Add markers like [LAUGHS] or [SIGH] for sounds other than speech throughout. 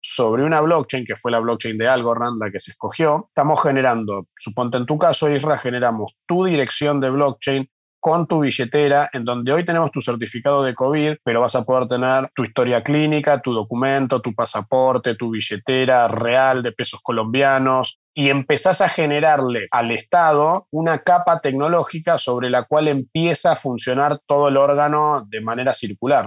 sobre una blockchain, que fue la blockchain de Algorand, la que se escogió, estamos generando, suponte en tu caso, Isra, generamos tu dirección de blockchain con tu billetera, en donde hoy tenemos tu certificado de COVID, pero vas a poder tener tu historia clínica, tu documento, tu pasaporte, tu billetera real de pesos colombianos, y empezás a generarle al Estado una capa tecnológica sobre la cual empieza a funcionar todo el órgano de manera circular.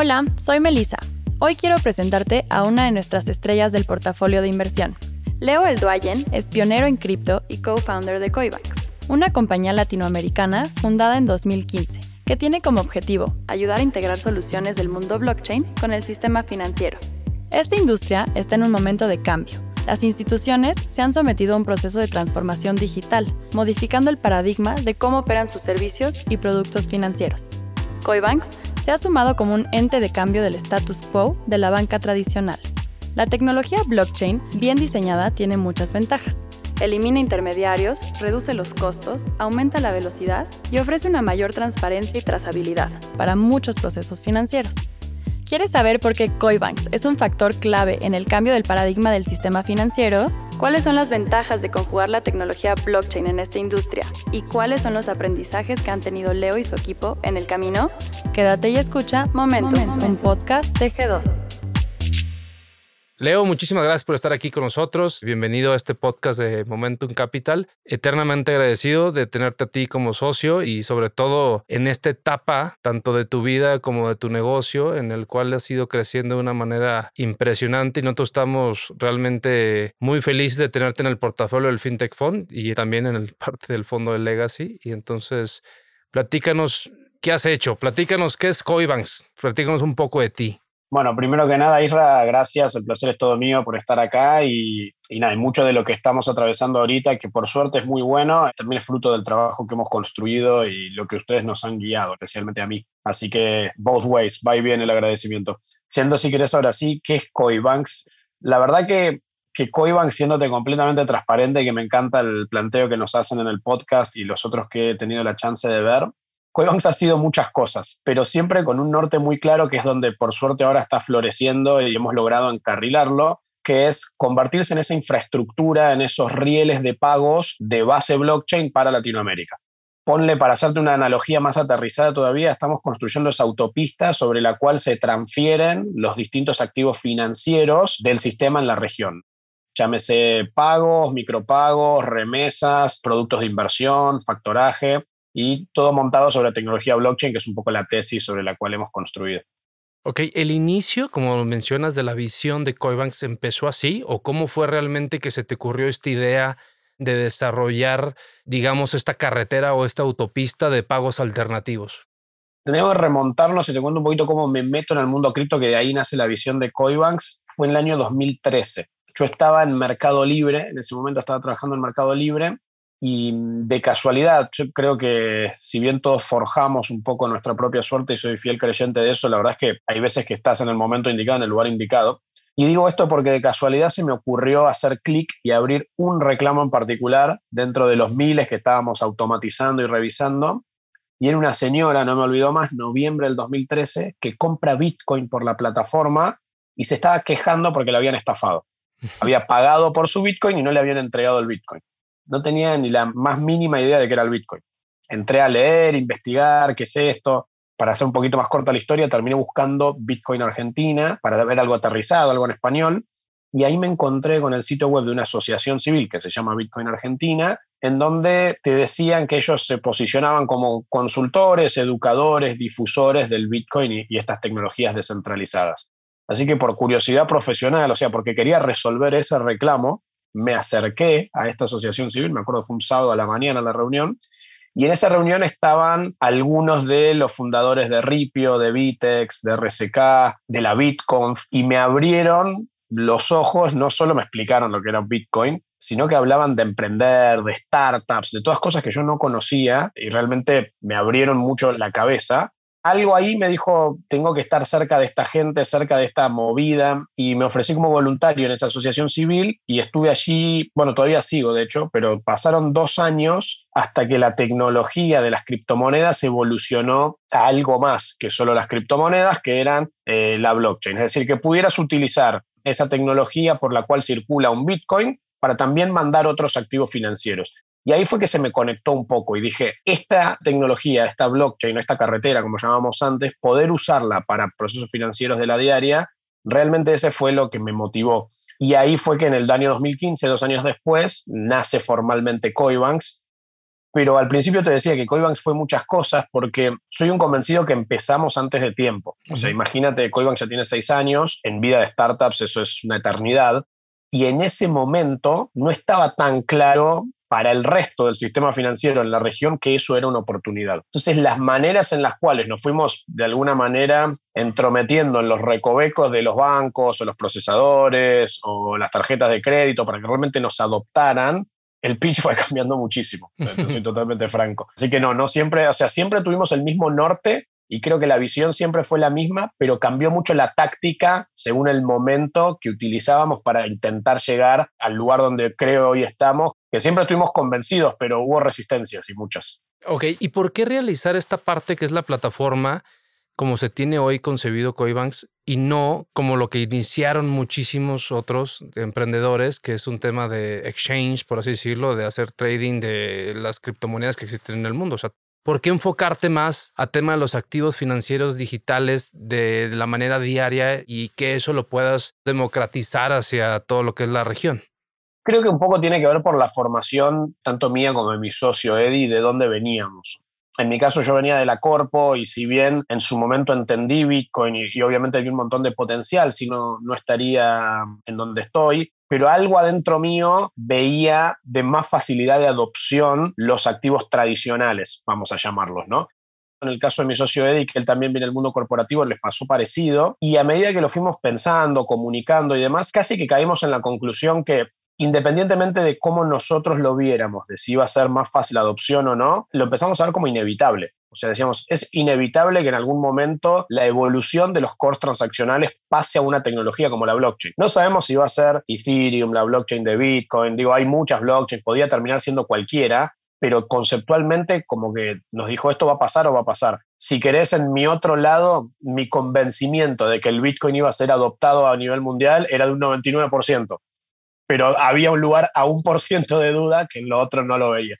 Hola, soy Melissa. Hoy quiero presentarte a una de nuestras estrellas del portafolio de inversión. Leo El Duayen es pionero en cripto y co-founder de Coibanks, una compañía latinoamericana fundada en 2015 que tiene como objetivo ayudar a integrar soluciones del mundo blockchain con el sistema financiero. Esta industria está en un momento de cambio. Las instituciones se han sometido a un proceso de transformación digital, modificando el paradigma de cómo operan sus servicios y productos financieros. Coibanks se ha sumado como un ente de cambio del status quo de la banca tradicional. La tecnología blockchain, bien diseñada, tiene muchas ventajas. Elimina intermediarios, reduce los costos, aumenta la velocidad y ofrece una mayor transparencia y trazabilidad para muchos procesos financieros. ¿Quieres saber por qué Coibanks es un factor clave en el cambio del paradigma del sistema financiero? ¿Cuáles son las ventajas de conjugar la tecnología blockchain en esta industria? ¿Y cuáles son los aprendizajes que han tenido Leo y su equipo en el camino? Quédate y escucha Momentum, un podcast de G2. Leo, muchísimas gracias por estar aquí con nosotros. Bienvenido a este podcast de Momentum Capital. Eternamente agradecido de tenerte a ti como socio y sobre todo en esta etapa, tanto de tu vida como de tu negocio, en el cual has ido creciendo de una manera impresionante y nosotros estamos realmente muy felices de tenerte en el portafolio del FinTech Fund y también en el [LAUGHS] parte del fondo de Legacy. Y entonces, platícanos qué has hecho, platícanos qué es Coibanks, platícanos un poco de ti. Bueno, primero que nada, Isra, gracias, el placer es todo mío por estar acá y, y nada, mucho de lo que estamos atravesando ahorita, que por suerte es muy bueno, también es fruto del trabajo que hemos construido y lo que ustedes nos han guiado, especialmente a mí. Así que, both ways, va y viene el agradecimiento. Siendo, si querés ahora sí, ¿qué es Coibanks? La verdad que, que Coibanks, siéndote completamente transparente, que me encanta el planteo que nos hacen en el podcast y los otros que he tenido la chance de ver, Coibanks ha sido muchas cosas, pero siempre con un norte muy claro que es donde por suerte ahora está floreciendo y hemos logrado encarrilarlo, que es convertirse en esa infraestructura, en esos rieles de pagos de base blockchain para Latinoamérica. Ponle, para hacerte una analogía más aterrizada todavía, estamos construyendo esa autopista sobre la cual se transfieren los distintos activos financieros del sistema en la región. Llámese pagos, micropagos, remesas, productos de inversión, factoraje y todo montado sobre la tecnología blockchain, que es un poco la tesis sobre la cual hemos construido. Ok, el inicio, como mencionas, de la visión de Coibanks empezó así, o cómo fue realmente que se te ocurrió esta idea de desarrollar, digamos, esta carretera o esta autopista de pagos alternativos? Tenemos que remontarnos y te cuento un poquito cómo me meto en el mundo cripto, que de ahí nace la visión de Coibanks. Fue en el año 2013. Yo estaba en Mercado Libre, en ese momento estaba trabajando en Mercado Libre, y de casualidad, yo creo que si bien todos forjamos un poco nuestra propia suerte y soy fiel creyente de eso, la verdad es que hay veces que estás en el momento indicado, en el lugar indicado. Y digo esto porque de casualidad se me ocurrió hacer clic y abrir un reclamo en particular dentro de los miles que estábamos automatizando y revisando. Y era una señora, no me olvido más, noviembre del 2013, que compra Bitcoin por la plataforma y se estaba quejando porque le habían estafado. [LAUGHS] Había pagado por su Bitcoin y no le habían entregado el Bitcoin no tenía ni la más mínima idea de qué era el Bitcoin. Entré a leer, investigar, qué es esto. Para hacer un poquito más corta la historia, terminé buscando Bitcoin Argentina para ver algo aterrizado, algo en español. Y ahí me encontré con el sitio web de una asociación civil que se llama Bitcoin Argentina, en donde te decían que ellos se posicionaban como consultores, educadores, difusores del Bitcoin y, y estas tecnologías descentralizadas. Así que por curiosidad profesional, o sea, porque quería resolver ese reclamo, me acerqué a esta asociación civil, me acuerdo fue un sábado a la mañana la reunión, Y en esa reunión estaban algunos de los fundadores de Ripio, de Vitex, de RSK, de la BitConf, y me abrieron los ojos, no solo me explicaron lo que era Bitcoin, sino que hablaban de emprender, de startups, de todas cosas que yo no conocía y realmente me abrieron mucho la cabeza algo ahí me dijo, tengo que estar cerca de esta gente, cerca de esta movida, y me ofrecí como voluntario en esa asociación civil y estuve allí, bueno, todavía sigo de hecho, pero pasaron dos años hasta que la tecnología de las criptomonedas evolucionó a algo más que solo las criptomonedas, que eran eh, la blockchain. Es decir, que pudieras utilizar esa tecnología por la cual circula un Bitcoin para también mandar otros activos financieros. Y ahí fue que se me conectó un poco y dije, esta tecnología, esta blockchain, esta carretera, como llamábamos antes, poder usarla para procesos financieros de la diaria, realmente ese fue lo que me motivó. Y ahí fue que en el año 2015, dos años después, nace formalmente Coibanks. Pero al principio te decía que Coibanks fue muchas cosas porque soy un convencido que empezamos antes de tiempo. O sea, imagínate, Coibanks ya tiene seis años, en vida de startups eso es una eternidad. Y en ese momento no estaba tan claro para el resto del sistema financiero en la región que eso era una oportunidad. Entonces, las maneras en las cuales nos fuimos de alguna manera entrometiendo en los recovecos de los bancos o los procesadores o las tarjetas de crédito para que realmente nos adoptaran, el pitch fue [LAUGHS] cambiando muchísimo, soy [LAUGHS] totalmente franco. Así que no, no siempre, o sea, siempre tuvimos el mismo norte, y creo que la visión siempre fue la misma, pero cambió mucho la táctica según el momento que utilizábamos para intentar llegar al lugar donde creo hoy estamos, que siempre estuvimos convencidos, pero hubo resistencias y muchas. Ok, ¿y por qué realizar esta parte que es la plataforma como se tiene hoy concebido Coibanks y no como lo que iniciaron muchísimos otros emprendedores, que es un tema de exchange, por así decirlo, de hacer trading de las criptomonedas que existen en el mundo? O sea, ¿Por qué enfocarte más a tema de los activos financieros digitales de la manera diaria y que eso lo puedas democratizar hacia todo lo que es la región? Creo que un poco tiene que ver por la formación, tanto mía como de mi socio Eddie, de dónde veníamos. En mi caso yo venía de la Corpo y si bien en su momento entendí Bitcoin y, y obviamente había un montón de potencial, si no, no estaría en donde estoy, pero algo adentro mío veía de más facilidad de adopción los activos tradicionales, vamos a llamarlos, ¿no? En el caso de mi socio Eddie, que él también viene del mundo corporativo, les pasó parecido. Y a medida que lo fuimos pensando, comunicando y demás, casi que caímos en la conclusión que independientemente de cómo nosotros lo viéramos, de si iba a ser más fácil la adopción o no, lo empezamos a ver como inevitable. O sea, decíamos, es inevitable que en algún momento la evolución de los cores transaccionales pase a una tecnología como la blockchain. No sabemos si va a ser Ethereum, la blockchain de Bitcoin, digo, hay muchas blockchains, podría terminar siendo cualquiera, pero conceptualmente como que nos dijo esto va a pasar o va a pasar. Si querés, en mi otro lado, mi convencimiento de que el Bitcoin iba a ser adoptado a nivel mundial era de un 99%, pero había un lugar a un por ciento de duda que lo otro no lo veía.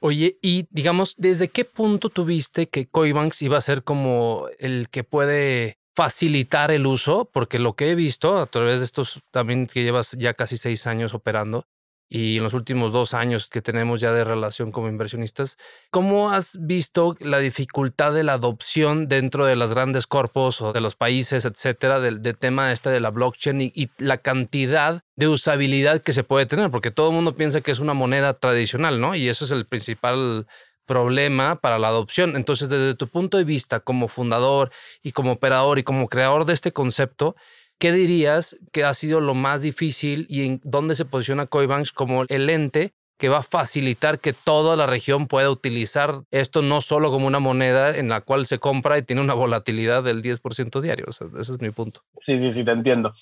Oye, y digamos, ¿desde qué punto tuviste que Coinbanks iba a ser como el que puede facilitar el uso? Porque lo que he visto a través de estos también que llevas ya casi seis años operando, y en los últimos dos años que tenemos ya de relación como inversionistas, ¿cómo has visto la dificultad de la adopción dentro de las grandes corpos o de los países, etcétera, del, tema este de la blockchain y, y, la cantidad de usabilidad que se puede tener? Porque todo el mundo piensa que es una moneda tradicional, ¿no? Y eso es el principal problema para la adopción. Entonces, desde tu punto de vista como fundador y como operador y como creador de este concepto, ¿Qué dirías que ha sido lo más difícil y en dónde se posiciona Coinbanks como el ente que va a facilitar que toda la región pueda utilizar esto no solo como una moneda en la cual se compra y tiene una volatilidad del 10% diario? ese es mi punto. Sí, sí, sí, te entiendo.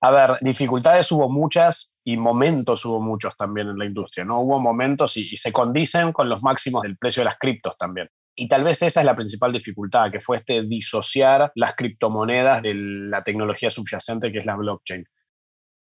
A ver, dificultades hubo muchas y momentos hubo muchos también en la industria, ¿no? Hubo momentos y, y se condicen con los máximos del precio de las criptos también. Y tal vez esa es la principal dificultad, que fue este disociar las criptomonedas de la tecnología subyacente que es la blockchain.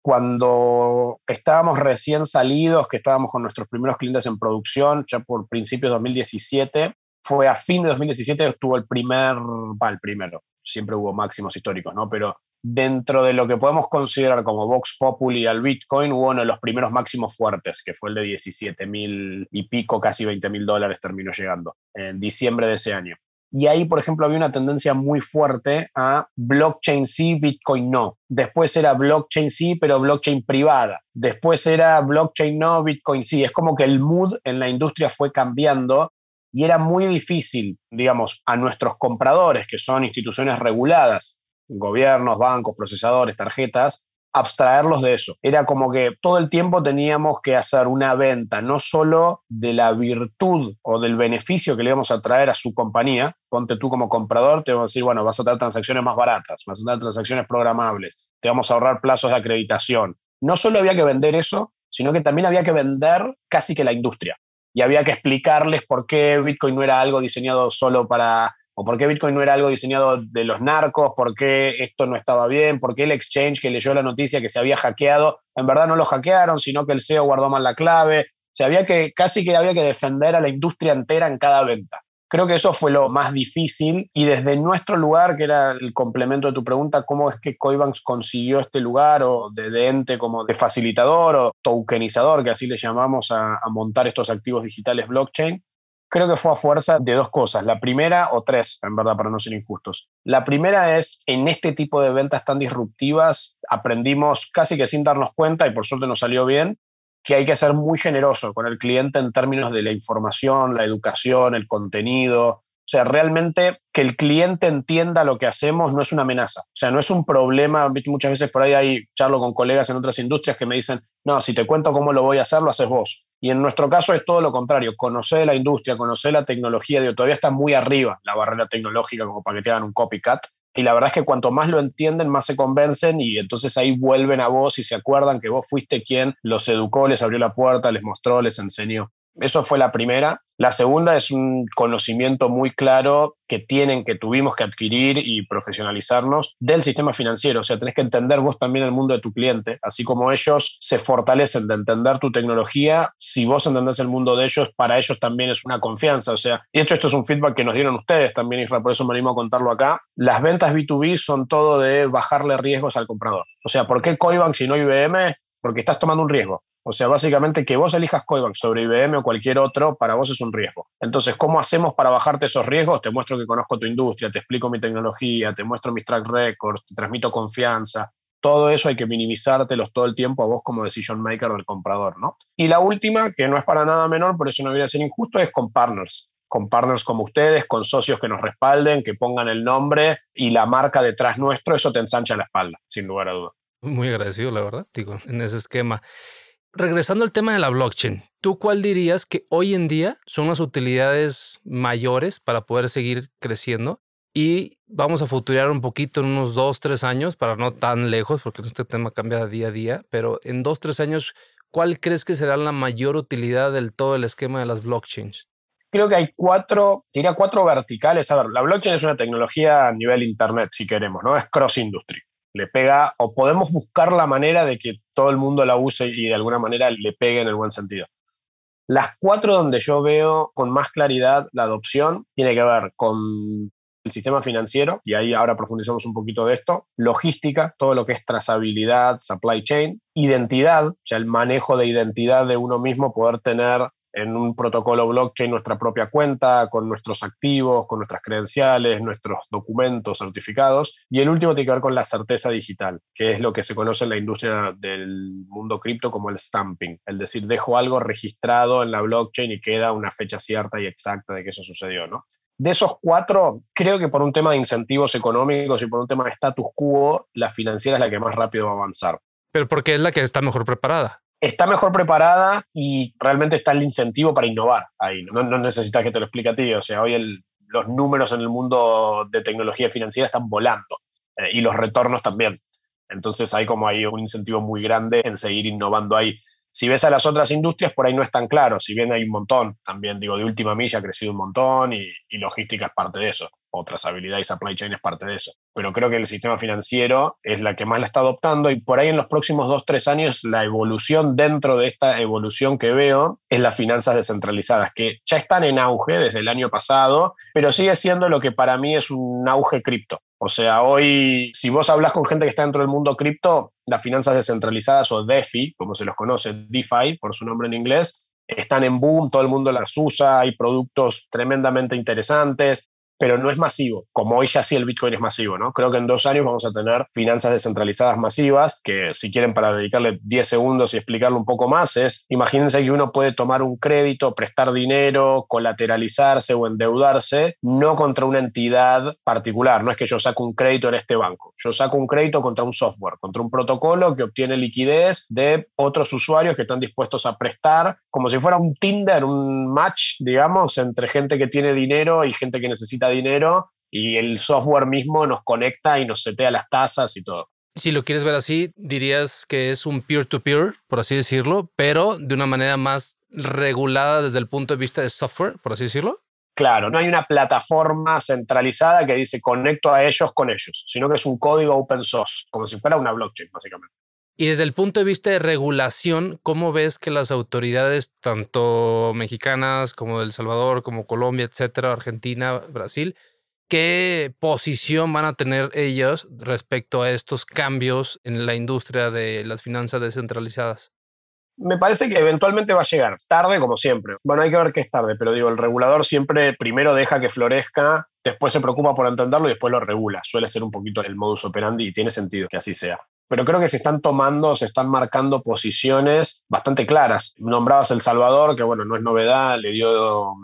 Cuando estábamos recién salidos, que estábamos con nuestros primeros clientes en producción, ya por principios de 2017, fue a fin de 2017 que estuvo el primer, va, el primero, siempre hubo máximos históricos, ¿no? Pero dentro de lo que podemos considerar como Vox Populi al Bitcoin, hubo uno de los primeros máximos fuertes, que fue el de 17 mil y pico, casi 20 mil dólares terminó llegando en diciembre de ese año. Y ahí, por ejemplo, había una tendencia muy fuerte a blockchain sí, Bitcoin no. Después era blockchain sí, pero blockchain privada. Después era blockchain no, Bitcoin sí. Es como que el mood en la industria fue cambiando y era muy difícil, digamos, a nuestros compradores, que son instituciones reguladas, gobiernos, bancos, procesadores, tarjetas, abstraerlos de eso. Era como que todo el tiempo teníamos que hacer una venta, no solo de la virtud o del beneficio que le íbamos a traer a su compañía. Ponte tú como comprador, te vamos a decir, bueno, vas a traer transacciones más baratas, vas a traer transacciones programables, te vamos a ahorrar plazos de acreditación. No solo había que vender eso, sino que también había que vender casi que la industria. Y había que explicarles por qué Bitcoin no era algo diseñado solo para o por qué Bitcoin no era algo diseñado de los narcos, por qué esto no estaba bien, por qué el exchange que leyó la noticia que se había hackeado, en verdad no lo hackearon, sino que el CEO guardó mal la clave. Había que, casi que había que defender a la industria entera en cada venta. Creo que eso fue lo más difícil y desde nuestro lugar, que era el complemento de tu pregunta, ¿cómo es que Coinbase consiguió este lugar o de, ente como de facilitador o tokenizador, que así le llamamos a montar estos activos digitales blockchain? Creo que fue a fuerza de dos cosas. La primera, o tres, en verdad, para no ser injustos. La primera es, en este tipo de ventas tan disruptivas, aprendimos casi que sin darnos cuenta, y por suerte nos salió bien, que hay que ser muy generoso con el cliente en términos de la información, la educación, el contenido. O sea, realmente que el cliente entienda lo que hacemos no es una amenaza. O sea, no es un problema. Muchas veces por ahí hay charlo con colegas en otras industrias que me dicen, no, si te cuento cómo lo voy a hacer, lo haces vos. Y en nuestro caso es todo lo contrario, conocer la industria, conocer la tecnología, digo, todavía está muy arriba la barrera tecnológica como para que te hagan un copycat. Y la verdad es que cuanto más lo entienden, más se convencen y entonces ahí vuelven a vos y se acuerdan que vos fuiste quien los educó, les abrió la puerta, les mostró, les enseñó. Eso fue la primera. La segunda es un conocimiento muy claro que tienen, que tuvimos que adquirir y profesionalizarnos del sistema financiero. O sea, tenés que entender vos también el mundo de tu cliente, así como ellos se fortalecen de entender tu tecnología. Si vos entendés el mundo de ellos, para ellos también es una confianza. O sea, y de hecho esto es un feedback que nos dieron ustedes también, Israel, por eso me animo a contarlo acá. Las ventas B2B son todo de bajarle riesgos al comprador. O sea, ¿por qué Coibank si no IBM? Porque estás tomando un riesgo. O sea, básicamente que vos elijas Coinbase sobre IBM o cualquier otro, para vos es un riesgo. Entonces, ¿cómo hacemos para bajarte esos riesgos? Te muestro que conozco tu industria, te explico mi tecnología, te muestro mis track records, te transmito confianza. Todo eso hay que minimizártelos todo el tiempo a vos como decision maker del comprador, ¿no? Y la última, que no es para nada menor, por eso no debería ser injusto, es con partners con partners como ustedes, con socios que nos respalden, que pongan el nombre y la marca detrás nuestro, eso te ensancha la espalda, sin lugar a duda. Muy agradecido, la verdad, digo, en ese esquema regresando al tema de la blockchain, ¿tú cuál dirías que hoy en día son las utilidades mayores para poder seguir creciendo? Y vamos a futurear un poquito en unos dos, tres años, para no tan lejos, porque este tema cambia día a día, pero en dos, tres años, ¿cuál crees que será la mayor utilidad del todo el esquema de las blockchains? Creo que hay cuatro, diría cuatro verticales. A ver, la blockchain es una tecnología a nivel Internet, si queremos, ¿no? Es cross industry le pega, o podemos buscar la manera de que todo el mundo la use y de alguna manera le pegue en el buen sentido. Las cuatro donde yo veo con más claridad la adopción tiene que ver con el sistema financiero, y ahí ahora profundizamos un poquito de esto, logística, todo lo que es trazabilidad, supply chain, identidad, o sea, el manejo de identidad de uno mismo, poder tener en un protocolo blockchain nuestra propia cuenta, con nuestros activos, con nuestras credenciales, nuestros documentos certificados. Y el último tiene que ver con la certeza digital, que es lo que se conoce en la industria del mundo cripto como el stamping. Es decir, dejo algo registrado en la blockchain y queda una fecha cierta y exacta de que eso sucedió, ¿no? De esos cuatro, creo que por un tema de incentivos económicos y por un tema de status quo, la financiera es la que más rápido va a avanzar. Pero porque es la que está mejor preparada está mejor preparada y realmente está el incentivo para innovar ahí. No, no necesitas que te lo explique a ti. O sea, hoy los números en el mundo de tecnología financiera están volando eh, y los retornos también. Entonces hay como hay un incentivo muy grande en seguir innovando ahí. Si ves a las otras industrias, por ahí no es tan claro, si bien hay un montón, también digo, de última milla ha crecido un montón y logística es parte de eso o trazabilidad y supply chain es parte de eso. Pero creo que el sistema financiero es la que más la está adoptando y por ahí en los próximos dos, tres años la evolución dentro de esta evolución que veo es las finanzas descentralizadas, que ya están en auge desde el año pasado, pero sigue siendo lo que para mí es un auge cripto. O sea, hoy, si vos hablas con gente que está dentro del mundo cripto, las finanzas descentralizadas o DeFi, como se los conoce, DeFi por su nombre en inglés, están en boom, todo el mundo las usa, hay productos tremendamente interesantes, pero no es masivo, como hoy ya sí el Bitcoin es masivo, ¿no? Creo que en dos años vamos a tener finanzas descentralizadas masivas, que si quieren para dedicarle 10 segundos y explicarlo un poco más, es, imagínense que uno puede tomar un crédito, prestar dinero, colateralizarse o endeudarse, no contra una entidad particular, no es que yo saco un crédito en este banco, yo saco un crédito contra un software, contra un protocolo que obtiene liquidez de otros usuarios que están dispuestos a prestar, como si fuera un Tinder, un match, digamos, entre gente que tiene dinero y gente que necesita dinero y el software mismo nos conecta y nos setea las tasas y todo. Si lo quieres ver así, dirías que es un peer-to-peer, por así decirlo, pero de una manera más regulada desde el punto de vista de software, por así decirlo. Claro, no hay una plataforma centralizada que dice conecto a ellos con ellos, sino que es un código open source, como si fuera una blockchain, básicamente. Y desde el punto de vista de regulación, ¿cómo ves que las autoridades, tanto mexicanas como de El Salvador, como Colombia, etcétera, Argentina, Brasil, qué posición van a tener ellos respecto a estos cambios en la industria de las finanzas descentralizadas? Me parece que eventualmente va a llegar, tarde como siempre. Bueno, hay que ver qué es tarde, pero digo, el regulador siempre primero deja que florezca, después se preocupa por entenderlo y después lo regula. Suele ser un poquito el modus operandi y tiene sentido que así sea pero creo que se están tomando, se están marcando posiciones bastante claras. Nombrabas El Salvador, que bueno, no es novedad, le dio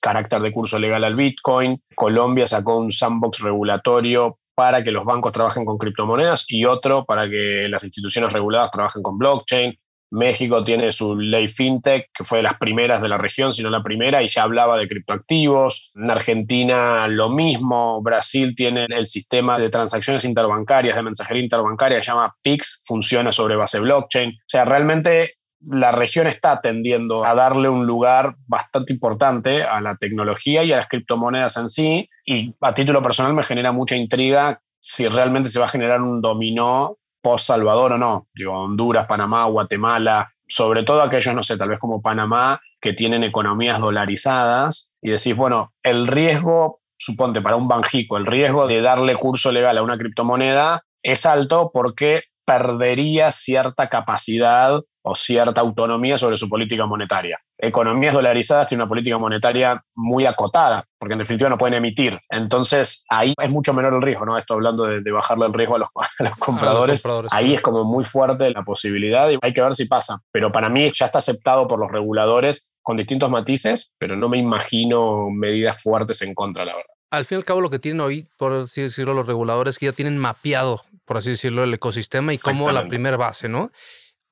carácter de curso legal al Bitcoin. Colombia sacó un sandbox regulatorio para que los bancos trabajen con criptomonedas y otro para que las instituciones reguladas trabajen con blockchain. México tiene su ley fintech, que fue de las primeras de la región, si no la primera, y ya hablaba de criptoactivos. En Argentina lo mismo. Brasil tiene el sistema de transacciones interbancarias, de mensajería interbancaria, se llama PIX, funciona sobre base blockchain. O sea, realmente la región está tendiendo a darle un lugar bastante importante a la tecnología y a las criptomonedas en sí. Y a título personal me genera mucha intriga si realmente se va a generar un dominó post-Salvador o no. Digo, Honduras, Panamá, Guatemala, sobre todo aquellos, no sé, tal vez como Panamá, que tienen economías dolarizadas y decís, bueno, el riesgo, suponte para un banjico, el riesgo de darle curso legal a una criptomoneda es alto porque perdería cierta capacidad o cierta autonomía sobre su política monetaria. Economías dolarizadas tienen una política monetaria muy acotada, porque en definitiva no pueden emitir. Entonces, ahí es mucho menor el riesgo, ¿no? Esto hablando de, bajarle el riesgo a los, [LAUGHS] compradores. ahí es como muy fuerte la posibilidad y hay que ver si pasa. Pero para mí ya está aceptado por los reguladores con distintos matices, pero no me imagino medidas fuertes en contra, la verdad. Al fin y al cabo, lo que tienen hoy, por así decirlo, los reguladores, que ya tienen mapeado, por así decirlo, el ecosistema y como la primera base, ¿no?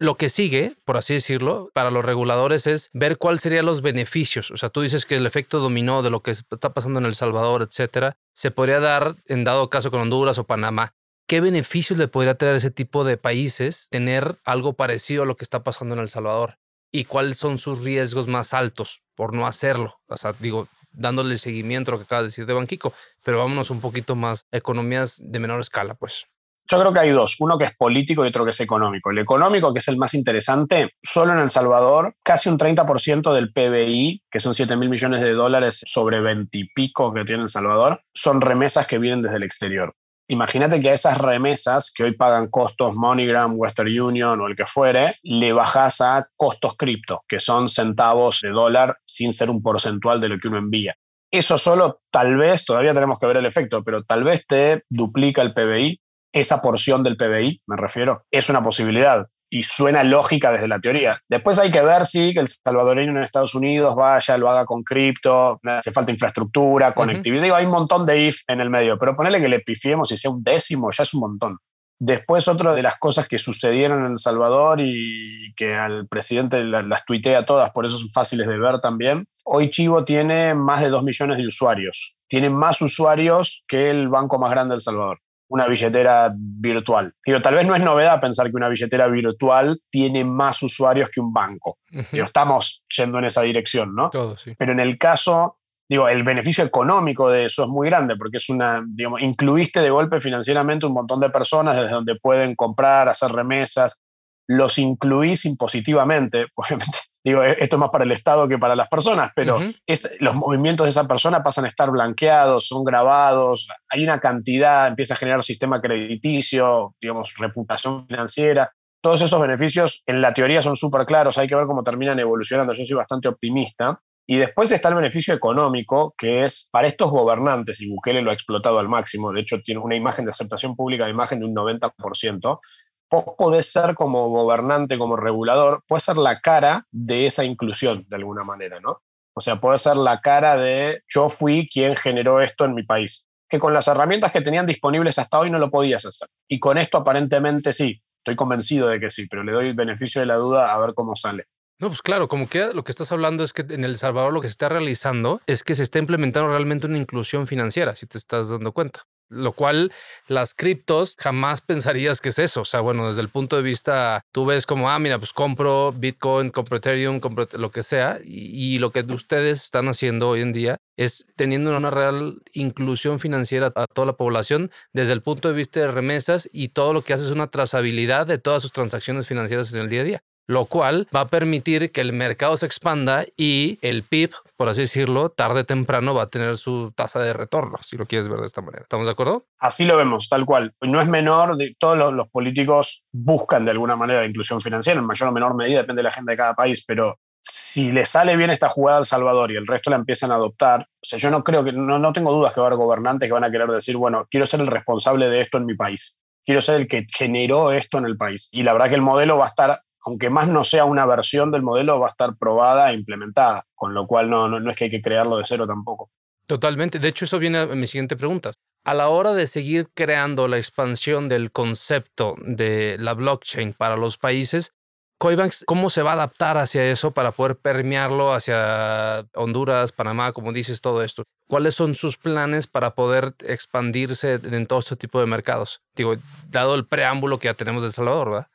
Lo que sigue, por así decirlo, para los reguladores es ver cuáles serían los beneficios. O sea, tú dices que el efecto dominó de lo que está pasando en El Salvador, etcétera, se podría dar en dado caso con Honduras o Panamá. ¿Qué beneficios le podría traer a ese tipo de países tener algo parecido a lo que está pasando en El Salvador? ¿Y cuáles son sus riesgos más altos por no hacerlo? O sea, digo, dándole seguimiento a lo que acaba de decir de Banquico, pero vámonos un poquito más economías de menor escala, pues. Yo creo que hay dos, uno que es político y otro que es económico. El económico, que es el más interesante, solo en El Salvador, casi un 30% del PBI, que son 7 mil millones de dólares sobre 20 y pico que tiene El Salvador, son remesas que vienen desde el exterior. Imagínate que a esas remesas que hoy pagan costos MoneyGram, Western Union o el que fuere, le bajas a costos cripto, que son centavos de dólar sin ser un porcentual de lo que uno envía. Eso solo, tal vez, todavía tenemos que ver el efecto, pero tal vez te duplica el PBI esa porción del PBI, me refiero, es una posibilidad y suena lógica desde la teoría. Después hay que ver si el salvadoreño en Estados Unidos vaya, lo haga con cripto, hace falta infraestructura, conectividad. hay un montón de if en el medio, pero ponerle que le pifiemos y sea un décimo, ya es un montón. Después, otra de las cosas que sucedieron en El Salvador y que al presidente las, tuitea todas, por eso son fáciles de ver también. Hoy Chivo tiene más de 2 millones de usuarios. Tiene más usuarios que el banco más grande de El Salvador una billetera virtual. Digo, tal vez no es novedad pensar que una billetera virtual tiene más usuarios que un banco. estamos yendo en esa dirección, ¿no? Todo, sí. Pero en el caso, digo, el beneficio económico de eso es muy grande porque es una, digamos, incluiste de golpe financieramente un montón de personas desde donde pueden comprar, hacer remesas, los incluís impositivamente, [LAUGHS] obviamente digo, e-, esto es más para el Estado que para las personas, pero es, los movimientos de esa persona pasan a estar blanqueados, son grabados, hay una cantidad, empieza a generar sistema crediticio, digamos, reputación financiera. Todos esos beneficios en la teoría son súper claros, hay que ver cómo terminan evolucionando. Yo soy bastante optimista. Y después está el beneficio económico, que es para estos gobernantes, y Bukele lo ha explotado al máximo, de hecho tiene una imagen de aceptación pública de imagen de un 90%, vos podés ser como gobernante, como regulador, puede ser la cara de esa inclusión de alguna manera, ¿no? O sea, puede ser la cara de yo fui quien generó esto en mi país, que con las herramientas que tenían disponibles hasta hoy no lo podías hacer. Y con esto aparentemente sí, estoy convencido de que sí, pero le doy el beneficio de la duda a ver cómo sale. No, pues claro, como que lo que estás hablando es que en El Salvador lo que se está realizando es que se está implementando realmente una inclusión financiera, si te estás dando cuenta. Lo cual las criptos jamás pensarías que es eso. O sea, bueno, desde el punto de vista, tú ves como, ah, mira, pues compro Bitcoin, compro Ethereum, compro lo que sea. Y, lo que ustedes están haciendo hoy en día es teniendo una real inclusión financiera a toda la población desde el punto de vista de remesas y todo lo que hace es una trazabilidad de todas sus transacciones financieras en el día a día lo cual va a permitir que el mercado se expanda y el PIB, por así decirlo, tarde o temprano va a tener su tasa de retorno, si lo quieres ver de esta manera. ¿Estamos de acuerdo? Así lo vemos, tal cual. No es menor, todos los, políticos buscan de alguna manera la inclusión financiera, en mayor o menor medida, depende de la agenda de cada país, pero si le sale bien esta jugada al Salvador y el resto la empiezan a adoptar, o sea, yo no creo que, no, no tengo dudas que va a haber gobernantes que van a querer decir, bueno, quiero ser el responsable de esto en mi país quiero ser el que generó esto en el país. Y la verdad que el modelo va a estar aunque más no sea una versión del modelo, va a estar probada e implementada, con lo cual no, no, es que hay que crearlo de cero tampoco. Totalmente. De hecho, eso viene a mi siguiente pregunta. A la hora de seguir creando la expansión del concepto de la blockchain para los países, Coinbanks, ¿cómo se va a adaptar hacia eso para poder permearlo hacia Honduras, Panamá, como dices, todo esto? ¿Cuáles son sus planes para poder expandirse en todo este tipo de mercados? Digo, dado el preámbulo que ya tenemos de El Salvador, ¿verdad?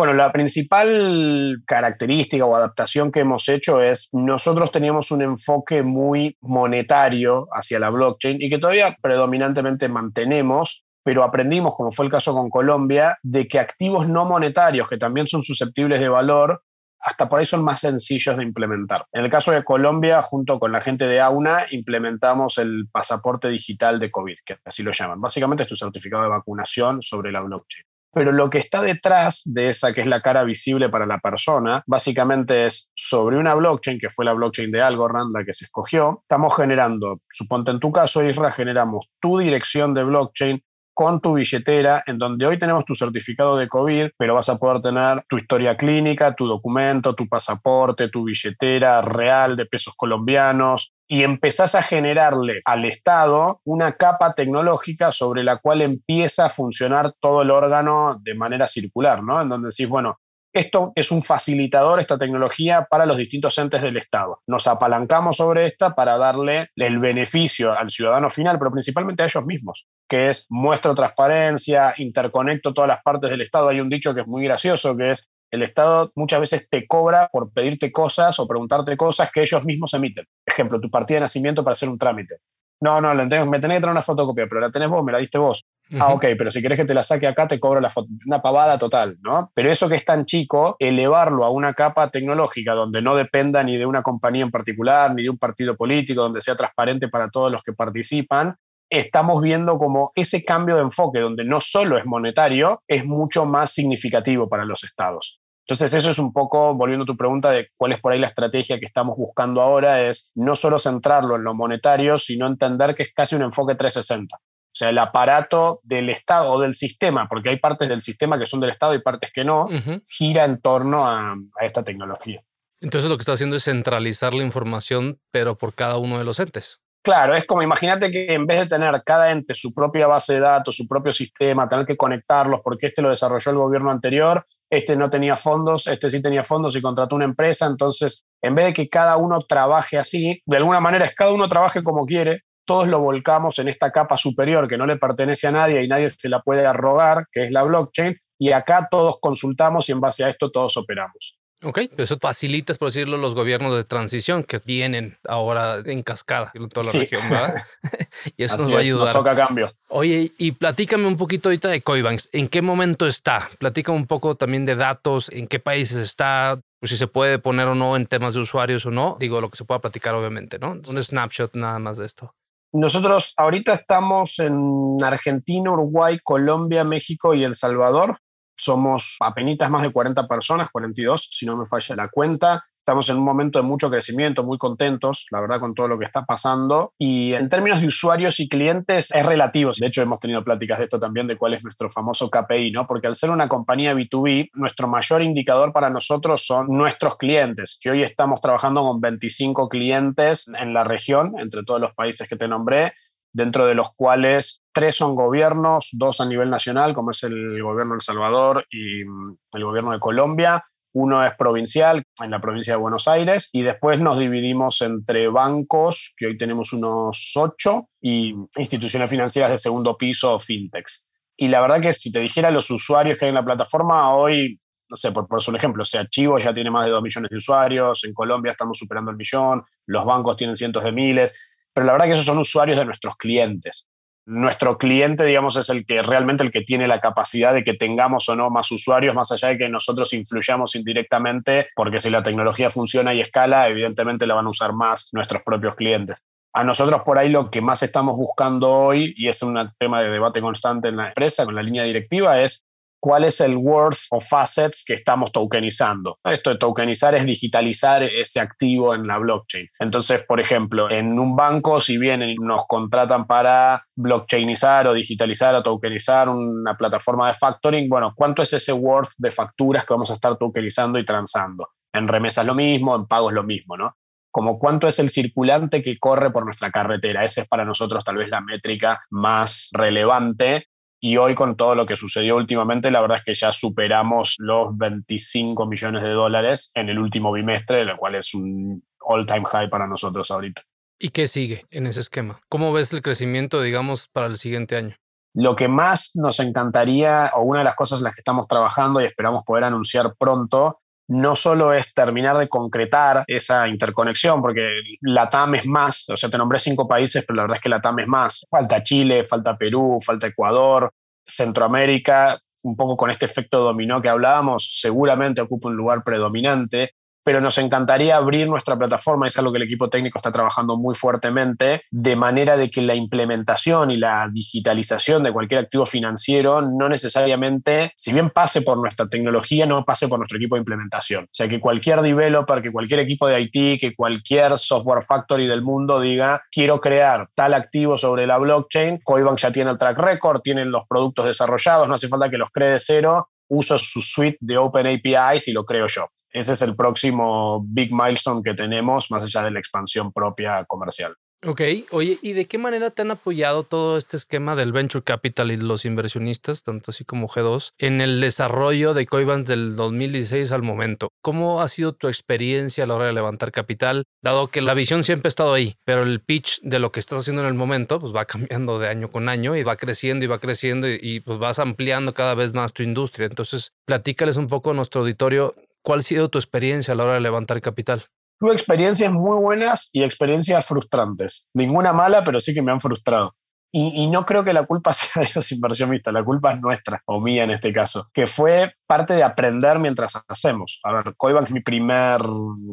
Bueno, la principal característica o adaptación que hemos hecho es nosotros teníamos un enfoque muy monetario hacia la blockchain y que todavía predominantemente mantenemos, pero aprendimos, como fue el caso con Colombia, de que activos no monetarios, que también son susceptibles de valor, hasta por ahí son más sencillos de implementar. En el caso de Colombia, junto con la gente de AUNA, implementamos el pasaporte digital de COVID, que así lo llaman. Básicamente es tu certificado de vacunación sobre la blockchain. Pero lo que está detrás de esa que es la cara visible para la persona, básicamente es sobre una blockchain, que fue la blockchain de Algorand, la que se escogió, estamos generando, suponte en tu caso, Isra, generamos tu dirección de blockchain con tu billetera, en donde hoy tenemos tu certificado de COVID, pero vas a poder tener tu historia clínica, tu documento, tu pasaporte, tu billetera real de pesos colombianos, y empezás a generarle al Estado una capa tecnológica sobre la cual empieza a funcionar todo el órgano de manera circular, ¿no? En donde decís, bueno, esto es un facilitador, esta tecnología, para los distintos entes del Estado. Nos apalancamos sobre esta para darle el beneficio al ciudadano final, pero principalmente a ellos mismos, que es muestro transparencia, interconecto todas las partes del Estado. Hay un dicho que es muy gracioso, que es el Estado muchas veces te cobra por pedirte cosas o preguntarte cosas que ellos mismos emiten. Ejemplo, tu partida de nacimiento para hacer un trámite. No, no, me tenés que traer una fotocopia, pero la tenés vos, me la diste vos. Ah, ok, pero si querés que te la saque acá, te cobro la foto. Una pavada total, ¿no? Pero eso que es tan chico, elevarlo a una capa tecnológica donde no dependa ni de una compañía en particular, ni de un partido político, donde sea transparente para todos los que participan, estamos viendo como ese cambio de enfoque, donde no solo es monetario, es mucho más significativo para los estados. Entonces eso es un poco, volviendo a tu pregunta de cuál es por ahí la estrategia que estamos buscando ahora, es no solo centrarlo en lo monetario, sino entender que es casi un enfoque 360. O sea, el aparato del Estado o del sistema, porque hay partes del sistema que son del Estado y partes que no, gira en torno a, a esta tecnología. Entonces lo que está haciendo es centralizar la información, pero por cada uno de los entes. Claro, es como imagínate que en vez de tener cada ente su propia base de datos, su propio sistema, tener que conectarlos porque este lo desarrolló el gobierno anterior, este no tenía fondos, este sí tenía fondos y contrató una empresa, entonces en vez de que cada uno trabaje así, de alguna manera es cada uno trabaje como quiere, todos lo volcamos en esta capa superior que no le pertenece a nadie y nadie se la puede arrogar, que es la blockchain, y acá todos consultamos y en base a esto todos operamos. Ok, eso facilita, por decirlo, los gobiernos de transición que vienen ahora en cascada en toda la región, ¿verdad? [LAUGHS] y eso nos va a ayudar. Nos toca cambio. Oye, y platícame un poquito ahorita de Coibanks. ¿En qué momento está? Platícame un poco también de datos, en qué países está, pues si se puede poner o no en temas de usuarios o no. Digo, lo que se pueda platicar, obviamente, ¿no? Un snapshot nada más de esto. Nosotros ahorita estamos en Argentina, Uruguay, Colombia, México y El Salvador. Somos apenas más de 40 personas, 42, si no me falla la cuenta. Estamos en un momento de mucho crecimiento, muy contentos, la verdad, con todo lo que está pasando. Y en términos de usuarios y clientes es relativo. De hecho, hemos tenido pláticas de esto también, de cuál es nuestro famoso KPI, ¿no? Porque al ser una compañía B2B, nuestro mayor indicador para nosotros son nuestros clientes, que hoy estamos trabajando con 25 clientes en la región, entre todos los países que te nombré, dentro de los cuales tres son gobiernos, dos a nivel nacional, como es el gobierno de El Salvador y mm, el gobierno de Colombia, uno es provincial en la provincia de Buenos Aires y después nos dividimos entre bancos, que hoy tenemos unos ocho, y instituciones financieras de segundo piso, fintechs. Y la verdad que si te dijera los usuarios que hay en la plataforma, hoy, no sé, por, por un ejemplo, o sea, Chivo ya tiene más de dos millones de usuarios, en Colombia estamos superando el millón, los bancos tienen cientos de miles, pero la verdad que esos son usuarios de nuestros clientes nuestro cliente, digamos, es el que realmente el que tiene la capacidad de que tengamos o no más usuarios, más allá de que nosotros influyamos indirectamente, porque si la tecnología funciona y escala, evidentemente la van a usar más nuestros propios clientes. A nosotros por ahí lo que más estamos buscando hoy, y es un tema de debate constante en la empresa, con la línea directiva, es cuál es el worth of assets que estamos tokenizando. Esto de tokenizar es digitalizar ese activo en la blockchain. Entonces, por ejemplo, en un banco, si bien nos contratan para blockchainizar o digitalizar o tokenizar una plataforma de factoring, bueno, ¿cuánto es ese worth de facturas que vamos a estar tokenizando y transando? En remesas lo mismo, en pagos lo mismo, ¿no? Como cuánto es el circulante que corre por nuestra carretera. Esa es para nosotros tal vez la métrica más relevante y hoy con todo lo que sucedió últimamente, la verdad es que ya superamos los 25 millones de dólares en el último bimestre, lo cual es un all-time high para nosotros ahorita. ¿Y qué sigue en ese esquema? ¿Cómo ves el crecimiento, digamos, para el siguiente año? Lo que más nos encantaría, o una de las cosas en las que estamos trabajando y esperamos poder anunciar pronto, no solo es terminar de concretar esa interconexión, porque la TAM es más, o sea, te nombré cinco países, pero la verdad es que la TAM es más. Falta Chile, falta Perú, falta Ecuador, Centroamérica, un poco con este efecto dominó que hablábamos, seguramente ocupa un lugar predominante pero nos encantaría abrir nuestra plataforma, es algo que el equipo técnico está trabajando muy fuertemente, de manera de que la implementación y la digitalización de cualquier activo financiero no necesariamente, si bien pase por nuestra tecnología, no pase por nuestro equipo de implementación. O sea, que cualquier developer, que cualquier equipo de IT, que cualquier software factory del mundo diga, quiero crear tal activo sobre la blockchain, Coinbank ya tiene el track record, tienen los productos desarrollados, no hace falta que los cree de cero, uso su suite de Open APIs y lo creo yo ese es el próximo big milestone que tenemos, más allá de la expansión propia comercial. Ok, oye, ¿y de qué manera te han apoyado todo este esquema del venture capital y los inversionistas, tanto así como G2, en el desarrollo de Coibans del 2016 al momento? ¿Cómo ha sido tu experiencia a la hora de levantar capital? Dado que la visión siempre ha estado ahí, pero el pitch de lo que estás haciendo en el momento, pues va cambiando de año con año y va creciendo y va creciendo y, pues vas ampliando cada vez más tu industria. Entonces, platícales un poco a nuestro auditorio ¿Cuál ha sido tu experiencia a la hora de levantar capital? Tuve experiencias muy buenas y experiencias frustrantes. Ninguna mala, pero sí que me han frustrado. Y, no creo que la culpa [LAUGHS] sea de los inversionistas, la culpa es nuestra, o mía en este caso, que fue parte de aprender mientras hacemos. A ver, Coibank es mi primer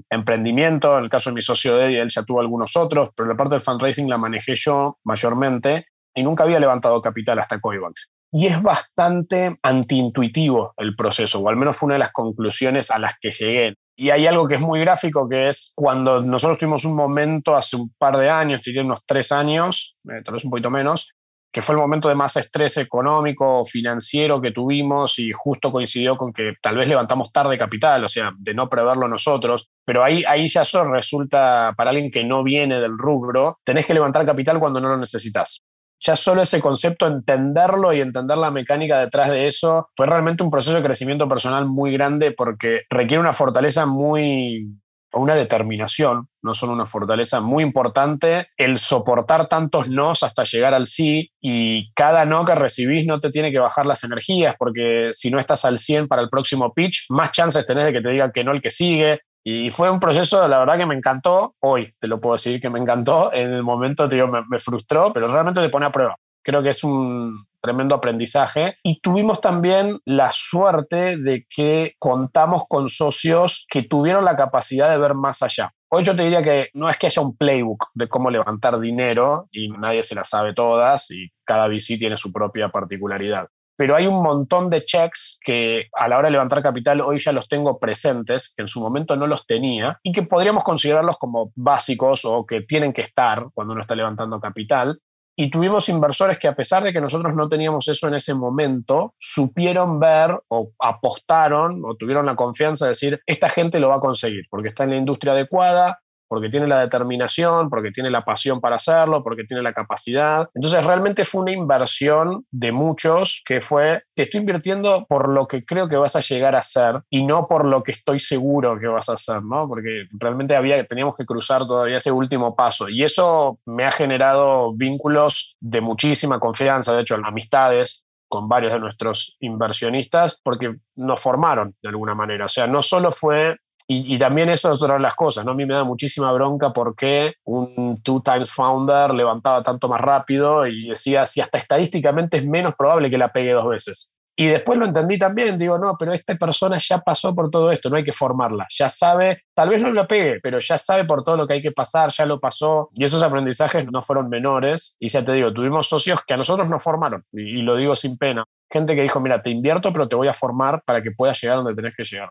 emprendimiento, en el caso de mi socio Eddie, él ya tuvo algunos otros, pero la parte del fundraising la manejé yo mayormente y nunca había levantado capital hasta Coibank y es bastante antiintuitivo el proceso, o al menos fue una de las conclusiones a las que llegué. Y hay algo que es muy gráfico, que es cuando nosotros tuvimos un momento hace un par de años, diría unos tres años, eh, tal vez un poquito menos, que fue el momento de más estrés económico, financiero que tuvimos y justo coincidió con que tal vez levantamos tarde capital, o sea, de no preverlo nosotros, pero ahí, ahí ya eso resulta, para alguien que no viene del rubro, tenés que levantar capital cuando no lo necesitas ya solo ese concepto, entenderlo y entender la mecánica detrás de eso, fue realmente un proceso de crecimiento personal muy grande porque requiere una fortaleza muy, una determinación, no solo una fortaleza muy importante, el soportar tantos nos hasta llegar al sí. Y cada no que recibís no te tiene que bajar las energías porque si no estás al 100 para el próximo pitch, más chances tenés de que te digan que no el que sigue, y fue un proceso, la verdad, que me encantó. Hoy te lo puedo decir que me encantó. En el momento, tío, me, me frustró, pero realmente te pone a prueba. Creo que es un tremendo aprendizaje. Y tuvimos también la suerte de que contamos con socios que tuvieron la capacidad de ver más allá. Hoy yo te diría que no es que haya un playbook de cómo levantar dinero y nadie se la sabe todas y cada VC tiene su propia particularidad pero hay un montón de checks que a la hora de levantar capital hoy ya los tengo presentes, que en su momento no los tenía, y que podríamos considerarlos como básicos o que tienen que estar cuando uno está levantando capital. Y tuvimos inversores que a pesar de que nosotros no teníamos eso en ese momento, supieron ver o apostaron o tuvieron la confianza de decir, esta gente lo va a conseguir, porque está en la industria adecuada, porque tiene la determinación, porque tiene la pasión para hacerlo, porque tiene la capacidad. Entonces realmente fue una inversión de muchos que fue, te estoy invirtiendo por lo que creo que vas a llegar a ser y no por lo que estoy seguro que vas a hacer, ¿no? Porque realmente había, teníamos que cruzar todavía ese último paso y eso me ha generado vínculos de muchísima confianza, de hecho, amistades con varios de nuestros inversionistas porque nos formaron de alguna manera. O sea, no solo fue y, también eso es otra de las cosas, ¿no? A mí me da muchísima bronca porque un two times founder levantaba tanto más rápido y decía, si hasta estadísticamente es menos probable que la pegue dos veces. Y después lo entendí también, digo, no, pero esta persona ya pasó por todo esto, no hay que formarla, ya sabe, tal vez no lo pegue, pero ya sabe por todo lo que hay que pasar, ya lo pasó, y esos aprendizajes no fueron menores, y ya te digo, tuvimos socios que a nosotros nos formaron, y, y lo digo sin pena, gente que dijo, mira, te invierto, pero te voy a formar para que puedas llegar donde tenés que llegar.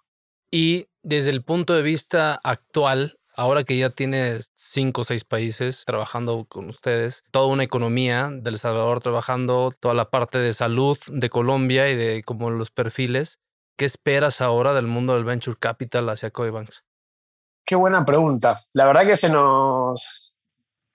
Y desde el punto de vista actual, ahora que ya tienes cinco o seis países trabajando con ustedes, toda una economía del El Salvador trabajando, toda la parte de salud de Colombia y de como los perfiles, ¿qué esperas ahora del mundo del venture capital hacia Coibanks? Qué buena pregunta. La verdad que se nos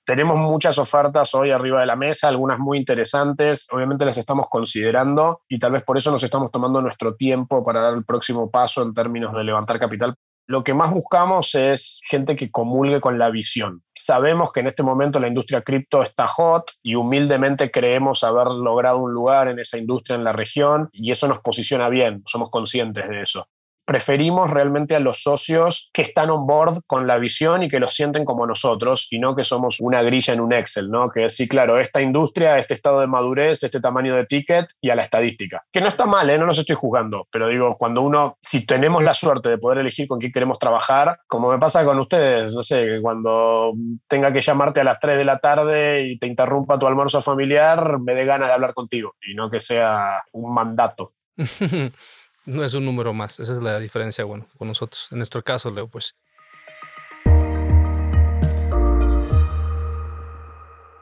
tenemos muchas ofertas hoy arriba de la mesa, algunas muy interesantes, obviamente las estamos considerando y tal vez por eso nos estamos tomando nuestro tiempo para dar el próximo paso en términos de levantar capital. Lo que más buscamos es gente que comulgue con la visión. Sabemos que en este momento la industria cripto está hot y humildemente creemos haber logrado un lugar en esa industria en la región y eso nos posiciona bien, somos conscientes de eso preferimos realmente a los socios que están on board con la visión y que lo sienten como nosotros y no que somos una grilla en un Excel, ¿no? Que sí, claro, esta industria, este estado de madurez, este tamaño de ticket y a la estadística. Que no está mal, ¿eh? No los estoy juzgando, pero digo, cuando uno, si tenemos la suerte de poder elegir con quién queremos trabajar, como me pasa con ustedes, no sé, cuando tenga que llamarte a las 3 de la tarde y te interrumpa tu almuerzo familiar, me dé ganas de hablar contigo y no que sea un mandato. [LAUGHS] No es un número más, esa es la diferencia, bueno, con nosotros. En nuestro caso, Leo, pues.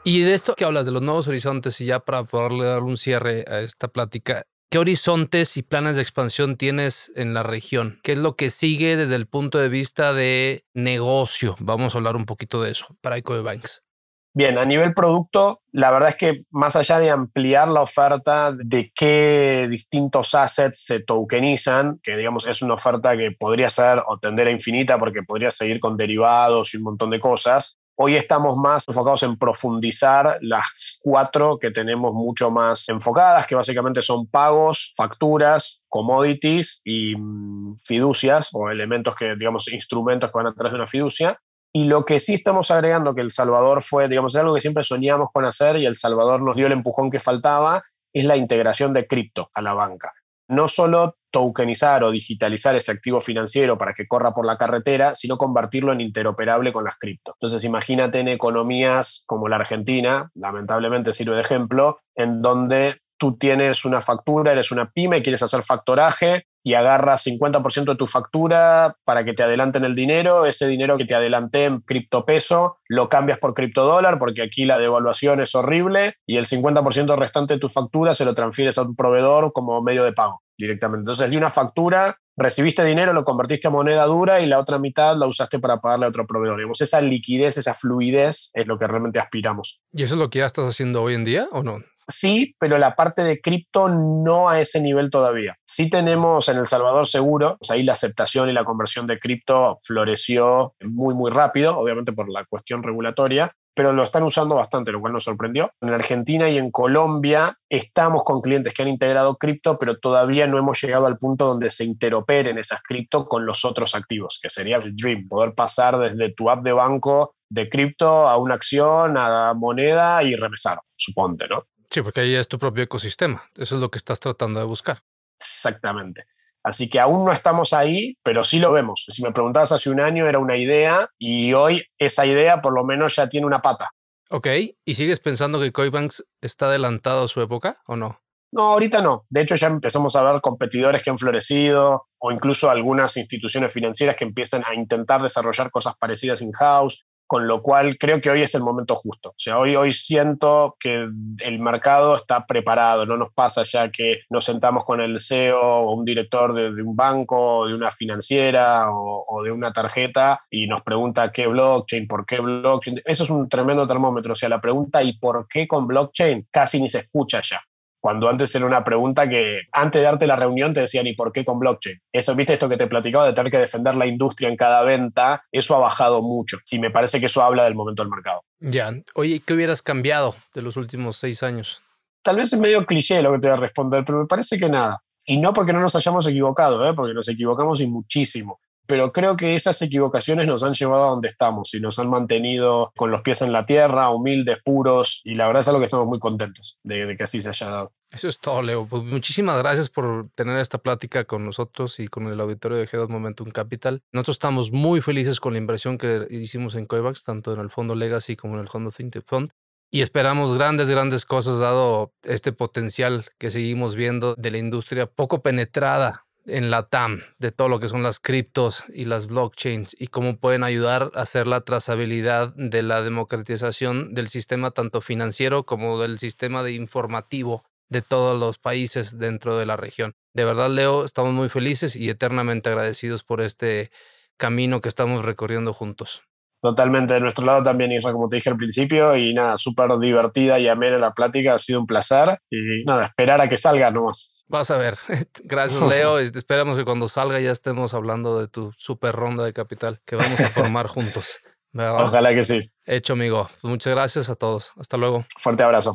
Y de esto que hablas, de los nuevos horizontes, y ya para poderle dar un cierre a esta plática, ¿qué horizontes y planes de expansión tienes en la región? ¿Qué es lo que sigue desde el punto de vista de negocio? Vamos a hablar un poquito de eso para Banks. Bien, a nivel producto, la verdad es que más allá de ampliar la oferta de qué distintos assets se tokenizan, que digamos es una oferta que podría ser o tender a infinita porque podría seguir con derivados y un montón de cosas, Hoy estamos más enfocados en profundizar las cuatro que tenemos mucho más enfocadas, que básicamente son pagos, facturas, commodities y mm, fiducias o elementos que, digamos, instrumentos que van a de una fiducia. Y lo que sí estamos agregando, que El Salvador fue, digamos, algo que siempre soñamos con hacer y El Salvador nos dio el empujón que faltaba, es la integración de cripto a la banca. No solo tokenizar o digitalizar ese activo financiero para que corra por la carretera, sino convertirlo en interoperable con las cripto. Entonces, imagínate en economías como la Argentina, lamentablemente sirve de ejemplo, en donde tú tienes una factura, eres una pyme y quieres hacer factoraje y agarras 50% de tu factura para que te adelanten el dinero, ese dinero que te adelanté en criptopeso lo cambias por criptodólar porque aquí la devaluación es horrible y el 50% restante de tu factura se lo transfieres a un proveedor como medio de pago directamente. Entonces, de una factura recibiste dinero, lo convertiste a moneda dura y la otra mitad la usaste para pagarle a otro proveedor. Esa liquidez, esa fluidez es lo que realmente aspiramos. ¿Y eso es lo que ya estás haciendo hoy en día o no? Sí, pero la parte de cripto no a ese nivel todavía. Sí tenemos en El Salvador seguro, ahí la aceptación y la conversión de cripto floreció muy, muy rápido, obviamente por la cuestión regulatoria, pero lo están usando bastante, lo cual nos sorprendió. En Argentina y en Colombia estamos con clientes que han integrado cripto, pero todavía no hemos llegado al punto donde se interoperen esas cripto con los otros activos, que sería el dream, poder pasar desde tu app de banco de cripto a una acción, a moneda y remesar, suponte, ¿no? Sí, porque ahí es tu propio ecosistema. Eso es lo que estás tratando de buscar. Exactamente. Así que aún no estamos ahí, pero sí lo vemos. Si me preguntabas hace un año era una idea y hoy esa idea por lo menos ya tiene una pata. Ok, ¿y sigues pensando que Coibanks está adelantado a su época o no? No, ahorita no. De hecho, ya empezamos a ver competidores que han florecido o incluso algunas instituciones financieras que empiezan a intentar desarrollar cosas parecidas in-house con lo cual creo que hoy es el momento justo. O sea, hoy, hoy siento que el mercado está preparado, no nos pasa ya que nos sentamos con el CEO o un director de, un banco, o de una financiera o, o, de una tarjeta y nos pregunta qué blockchain, por qué blockchain. Eso es un tremendo termómetro. O sea, la pregunta ¿y por qué con blockchain? casi ni se escucha ya cuando antes era una pregunta que antes de darte la reunión te decían, ¿y por qué con blockchain? Eso, viste, esto que te platicaba de tener que defender la industria en cada venta, eso ha bajado mucho y me parece que eso habla del momento del mercado. Ya, oye, ¿qué hubieras cambiado de los últimos seis años? Tal vez es medio cliché lo que te voy a responder, pero me parece que nada. Y no porque no nos hayamos equivocado, ¿eh? porque nos equivocamos y muchísimo pero creo que esas equivocaciones nos han llevado a donde estamos y nos han mantenido con los pies en la tierra, humildes, puros, y la verdad es algo que estamos muy contentos de, que así se haya dado. Eso es todo, Leo. Pues muchísimas gracias por tener esta plática con nosotros y con el auditorio de G2 Momentum Capital. Nosotros estamos muy felices con la inversión que hicimos en Coivax, tanto en el fondo Legacy como en el fondo FinTech Fund. Y esperamos grandes, grandes cosas dado este potencial que seguimos viendo de la industria poco penetrada en la TAM de todo lo que son las criptos y las blockchains y cómo pueden ayudar a hacer la trazabilidad de la democratización del sistema tanto financiero como del sistema de informativo de todos los países dentro de la región. De verdad, Leo, estamos muy felices y eternamente agradecidos por este camino que estamos recorriendo juntos. Totalmente de nuestro lado también, Isra, como te dije al principio, y nada, súper divertida y amena la plática, ha sido un placer y nada, esperar a que salga nomás. Vas a ver. [LAUGHS] Gracias, [LAUGHS] Leo. Esperamos que cuando salga ya estemos hablando de tu super ronda de capital que vamos a formar [LAUGHS] juntos. Ojalá que sí. Hecho, amigo. Pues muchas gracias a todos. Hasta luego. Fuerte abrazo.